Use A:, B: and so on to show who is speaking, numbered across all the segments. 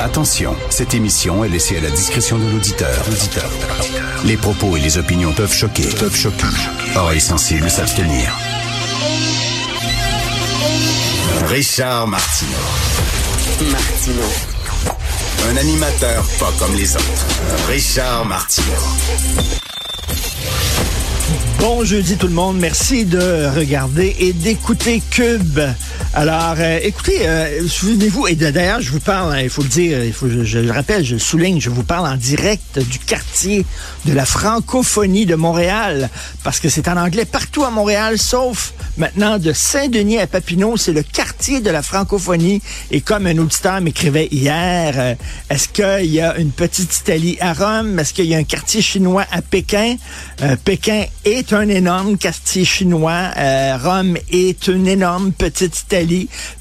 A: Attention, cette émission est laissée à la discrétion de l'auditeur. Les propos et les opinions peuvent choquer. Peuvent choquer. Oreilles sensibles s'abstenir. Richard Martineau. Martineau. Un animateur pas comme les autres. Richard Martineau.
B: Bon jeudi tout le monde, merci de regarder et d'écouter Cube. Alors, euh, écoutez, euh, souvenez-vous, et d'ailleurs, je vous parle, hein, il faut le dire, je, le rappelle, je le souligne, je vous parle en direct du quartier de la francophonie de Montréal, parce que c'est en anglais partout à Montréal, sauf maintenant de Saint-Denis à Papineau, c'est le quartier de la francophonie. Et comme un auditeur m'écrivait hier, euh, est-ce qu'il y a une petite Italie à Rome? Est-ce qu'il y a un quartier chinois à Pékin? Pékin est un énorme quartier chinois. Rome est une énorme petite Italie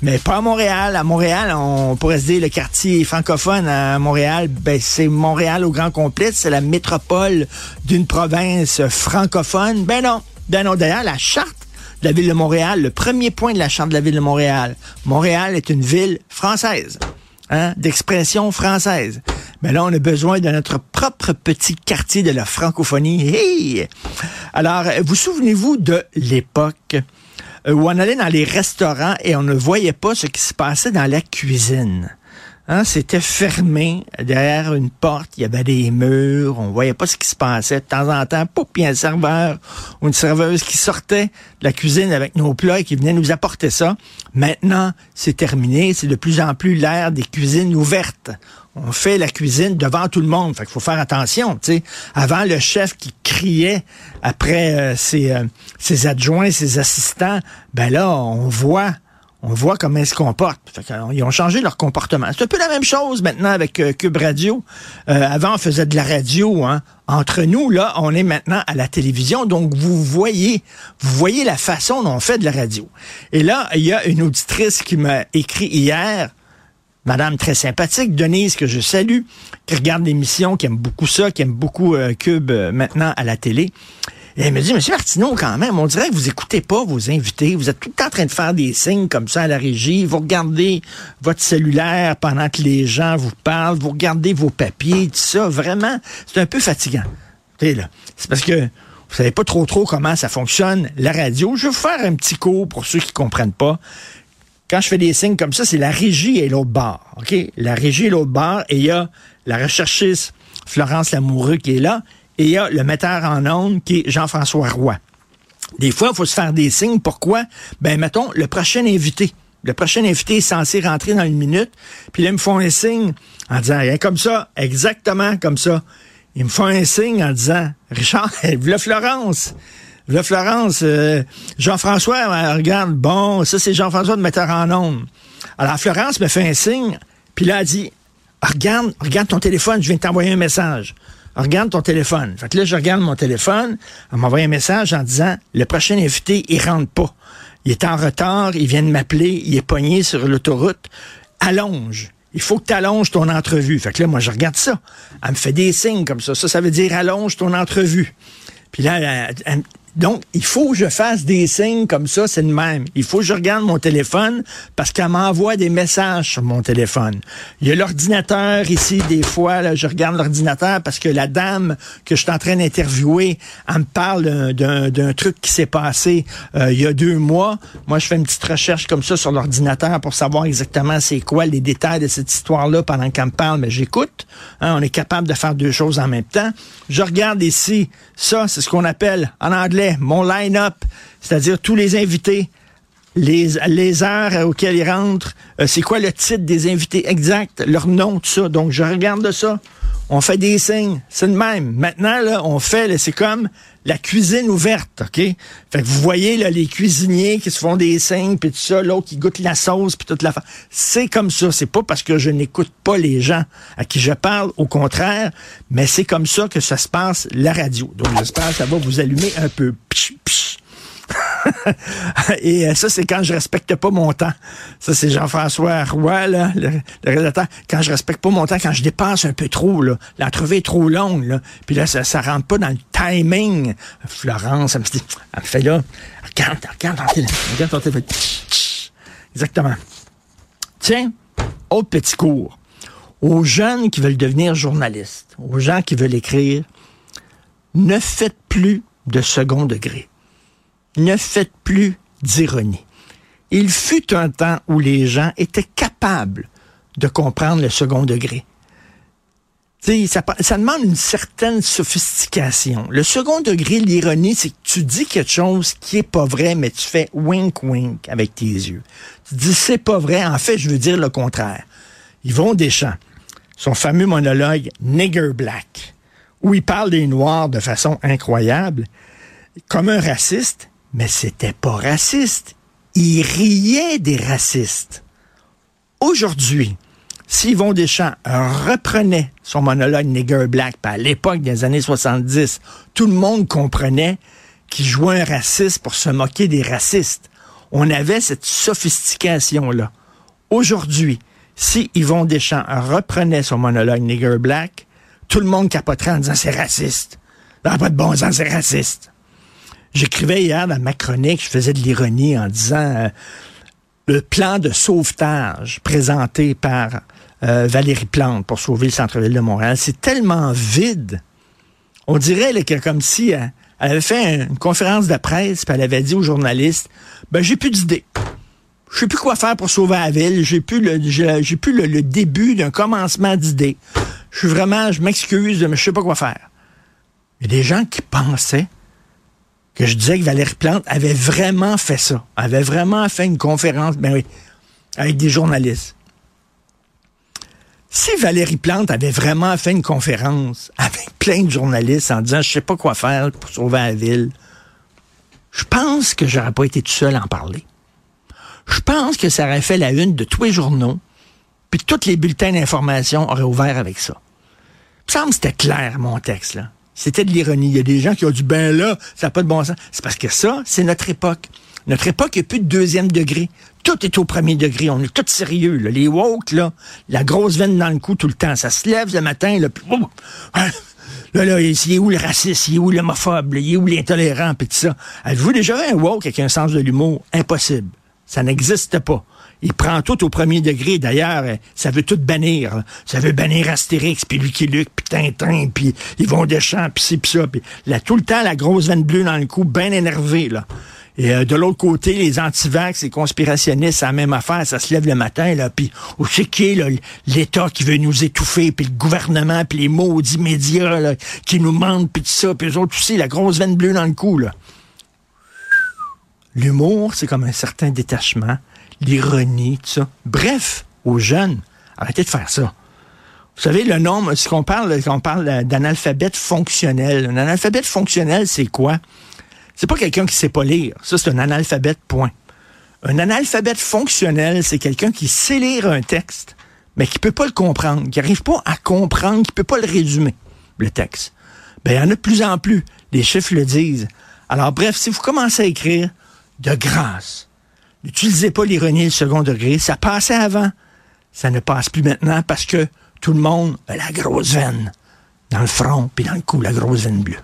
B: mais pas à Montréal. À Montréal, on pourrait se dire le quartier francophone à Montréal, ben c'est Montréal au grand complet, c'est la métropole d'une province francophone. Ben non, ben non. D'ailleurs, la charte de la ville de Montréal, le premier point de la charte de la ville de Montréal, Montréal est une ville française, hein, d'expression française. Mais là, on a besoin de notre propre petit quartier de la francophonie. Alors, vous souvenez-vous de l'époque où on allait dans les restaurants et on ne voyait pas ce qui se passait dans la cuisine. Hein, c'était fermé derrière une porte, il y avait des murs, on voyait pas ce qui se passait. De temps en temps, poup, il y a un serveur ou une serveuse qui sortait de la cuisine avec nos plats et qui venait nous apporter ça. Maintenant, c'est terminé, c'est de plus en plus l'ère des cuisines ouvertes on fait la cuisine devant tout le monde. Fait qu'il faut faire attention. sais. Avant, le chef qui criait après euh, ses, euh, ses, adjoints, ses assistants, ben là, on voit. On voit comment ils se comportent. ils ont changé leur comportement. C'est un peu la même chose maintenant avec euh, Cube Radio. avant, on faisait de la radio. Hein. Entre nous, là, on est maintenant à la télévision. Donc, vous voyez, vous voyez la façon dont on fait de la radio. Et là, il y a une auditrice qui m'a écrit hier madame très sympathique, Denise, que je salue, qui regarde l'émission, qui aime beaucoup ça, qui aime beaucoup euh, Cube euh, maintenant à la télé. Et elle me dit, Monsieur Martineau, quand même, on dirait que vous écoutez pas vos invités. Vous êtes tout le temps en train de faire des signes comme ça à la régie. Vous regardez votre cellulaire pendant que les gens vous parlent. Vous regardez vos papiers, tout ça. Vraiment, c'est un peu fatigant. là, c'est parce que vous savez pas trop trop comment ça fonctionne, la radio. Je vais vous faire un petit cours pour ceux qui comprennent pas quand je fais des signes comme ça, c'est la régie et l'autre bar. OK? La régie et l'autre bar, et il y a la recherchiste Florence Lamoureux qui est là, et il y a le metteur en ondes qui est Jean-François Roy. Des fois, il faut se faire des signes. Pourquoi? Ben, mettons, le prochain invité. Le prochain invité est censé rentrer dans une minute, puis là, ils me font un signe en disant, rien comme ça, exactement comme ça. Ils me font un signe en disant, Richard, le Florence. Là, Florence, euh, Jean-François, euh, regarde, bon, ça c'est Jean-François de metteur en ondes. Alors Florence me fait un signe, puis là, elle dit, regarde, regarde ton téléphone, je viens t'envoyer un message. Regarde ton téléphone. Fait que là, je regarde mon téléphone, elle m'envoie un message en disant, le prochain invité, il rentre pas. Il est en retard, il vient de m'appeler, il est pogné sur l'autoroute. Allonge il faut que tu allonges ton entrevue. Fait que là, moi, je regarde ça. Elle me fait des signes comme ça. Ça, ça veut dire allonge ton entrevue. Puis là, elle, donc, il faut que je fasse des signes comme ça, c'est le même. Il faut que je regarde mon téléphone parce qu'elle m'envoie des messages sur mon téléphone. Il y a l'ordinateur ici, des fois, là, je regarde l'ordinateur parce que la dame que je suis en train d'interviewer, elle me parle d'un truc qui s'est passé euh, il y a deux mois. Moi, je fais une petite recherche comme ça sur l'ordinateur pour savoir exactement c'est quoi les détails de cette histoire-là pendant qu'elle me parle, mais j'écoute. Hein, on est capable de faire deux choses en même temps. Je regarde ici, ça, c'est ce qu'on appelle en anglais mon line-up, c'est-à-dire tous les invités, les, les heures auxquelles ils rentrent, euh, c'est quoi le titre des invités exact, leur nom, tout ça. Donc, je regarde ça. On fait des signes. C'est le même. Maintenant, là, on fait, c'est comme la cuisine ouverte, OK? Fait que vous voyez, là, les cuisiniers qui se font des signes, puis tout ça, l'autre qui goûte la sauce, puis toute la... C'est comme ça. C'est pas parce que je n'écoute pas les gens à qui je parle, au contraire, mais c'est comme ça que ça se passe, la radio. Donc, j'espère que ça va vous allumer un peu. Et euh, ça, c'est quand je respecte pas mon temps. Ça, c'est Jean-François Roy, là, le, rédacteur. Quand je respecte pas mon temps, quand je dépasse un peu trop, l'entrevue est trop longue, puis là, ça, ça rentre pas dans le timing. Florence, elle me, dit, elle me fait là, regarde, regarde téléphone, regarde ton téléphone. Exactement. Tiens, autre petit cours. aux jeunes qui veulent devenir journalistes, aux gens qui veulent écrire, ne faites plus de second degré. Ne faites plus d'ironie. Il fut un temps où les gens étaient capables de comprendre le second degré. Ça, ça, demande une certaine sophistication. Le second degré, l'ironie, c'est que tu dis quelque chose qui est pas vrai, mais tu fais wink wink avec tes yeux. Tu dis c'est pas vrai, en fait, je veux dire le contraire. Yvon Deschamps, son fameux monologue Nigger Black, où il parle des Noirs de façon incroyable, comme un raciste, mais c'était pas raciste. Il riait des racistes. Aujourd'hui, si Yvon Deschamps reprenait son monologue Nigger Black, à l'époque des années 70, tout le monde comprenait qu'il jouait un raciste pour se moquer des racistes. On avait cette sophistication-là. Aujourd'hui, si Yvon Deschamps reprenait son monologue Nigger Black, tout le monde capoterait en disant c'est raciste. Pas de bon sens, c'est raciste. J'écrivais hier dans ma chronique, je faisais de l'ironie en disant euh, le plan de sauvetage présenté par euh, Valérie Plante pour sauver le centre-ville de Montréal, c'est tellement vide. On dirait que comme si elle, avait fait une conférence de presse, puis elle avait dit aux journalistes, ben j'ai plus d'idées. Je sais plus quoi faire pour sauver la ville. J'ai plus le, plus le, début d'un commencement d'idées. Je suis vraiment, je m'excuse, mais je sais pas quoi faire. Il y a des gens qui pensaient que je disais que Valérie Plante avait vraiment fait ça. Avait vraiment fait une conférence, ben oui, avec des journalistes. Si Valérie Plante avait vraiment fait une conférence avec plein de journalistes en disant je sais pas quoi faire pour sauver la ville, je pense que j'aurais pas été tout seul à en parler. Je pense que ça aurait fait la une de tous les journaux, puis tous les bulletins d'information auraient ouvert avec ça. Il me semble que c'était clair, mon texte, là. C'était de l'ironie. Il y a des gens qui ont dit, ben là, ça n'a pas de bon sens. C'est parce que ça, c'est notre époque. Notre époque, il n'y a plus de deuxième degré. Tout est au premier degré. On est tout sérieux. Les woke, là, la grosse veine dans le cou tout le temps. Ça se lève le matin, là, puis, hein, là, là, il est où le raciste, il est où l'homophobe, il est où l'intolérant, puis tout ça. Avez-vous déjà un woke avec un sens de l'humour? Impossible. Ça n'existe pas. Il prend tout au premier degré. D'ailleurs, ça veut tout bannir. Ça veut bannir Astérix, puis Lucky Luke, puis Tintin, puis Yvon Deschamps, puis ci, puis ça. Puis là, tout le temps, la grosse veine bleue dans le cou, bien énervé, là. Et euh, de l'autre côté, les antivax, les conspirationnistes, c'est la même affaire. Ça se lève le matin, là, puis où c'est qui l'État qui veut nous étouffer, puis le gouvernement, puis les maudits médias qui nous mentent, puis tout ça, puis eux autres aussi, la grosse veine bleue dans le cou. L'humour, c'est comme un certain détachement, l'ironie, tout ça. Bref, aux jeunes, arrêtez de faire ça. Vous savez, le nombre, ce qu'on parle, qu'on parle d'analphabète fonctionnel. Un analphabète fonctionnel, c'est quoi? C'est pas quelqu'un qui sait pas lire. Ça, c'est un analphabète, point. Un analphabète fonctionnel, c'est quelqu'un qui sait lire un texte, mais qui peut pas le comprendre, qui n'arrive pas à comprendre, qui peut pas le résumer, le texte. Ben, il y en a de plus en plus. Les chiffres le disent. Alors, bref, si vous commencez à écrire, de grâce, n'utilisez pas l'ironie et second degré. Ça passait avant. Ça ne passe plus maintenant parce que tout le monde a la grosse veine dans le front puis dans le cou, la grosse veine bleue.